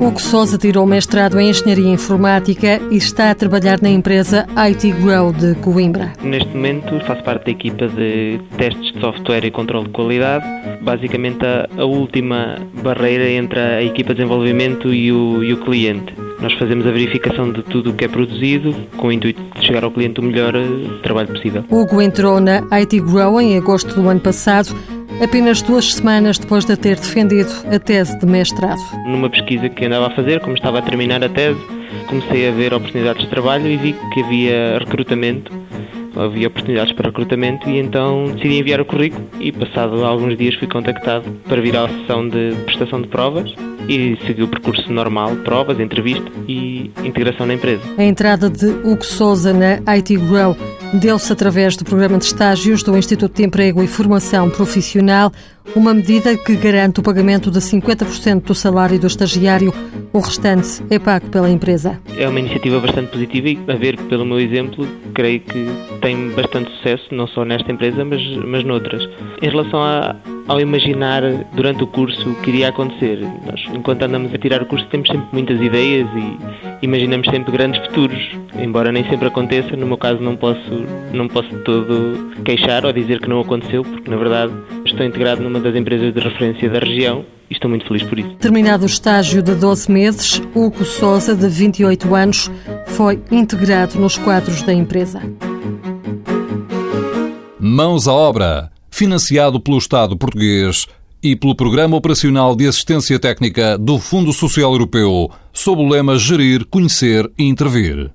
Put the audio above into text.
Hugo Souza tirou mestrado em Engenharia Informática e está a trabalhar na empresa IT Grow de Coimbra. Neste momento faço parte da equipa de testes de software e controle de qualidade, basicamente a, a última barreira entre a equipa de desenvolvimento e o, e o cliente. Nós fazemos a verificação de tudo o que é produzido, com o intuito de chegar ao cliente o melhor eh, trabalho possível. Hugo entrou na IT Grow em agosto do ano passado apenas duas semanas depois de ter defendido a tese de mestrado. Numa pesquisa que andava a fazer, como estava a terminar a tese, comecei a ver oportunidades de trabalho e vi que havia recrutamento, havia oportunidades para recrutamento e então decidi enviar o currículo e passado alguns dias fui contactado para vir à sessão de prestação de provas e segui o percurso normal, provas, entrevista e integração na empresa. A entrada de Hugo Souza na IT Grow deu-se através do programa de estágios do Instituto de Emprego e Formação Profissional, uma medida que garante o pagamento de 50% do salário do estagiário, o restante é pago pela empresa. É uma iniciativa bastante positiva e, a ver pelo meu exemplo, creio que tem bastante sucesso, não só nesta empresa, mas, mas noutras. Em relação a, ao imaginar durante o curso o que iria acontecer, nós, enquanto andamos a tirar o curso, temos sempre muitas ideias e imaginamos sempre grandes futuros, embora nem sempre aconteça. No meu caso, não posso, não posso todo queixar ou dizer que não aconteceu, porque na verdade estou integrado numa das empresas de referência da região e estou muito feliz por isso. Terminado o estágio de 12 meses, Hugo Souza, de 28 anos, foi integrado nos quadros da empresa. Mãos à obra, financiado pelo Estado português e pelo Programa Operacional de Assistência Técnica do Fundo Social Europeu, sob o lema Gerir, Conhecer e Intervir.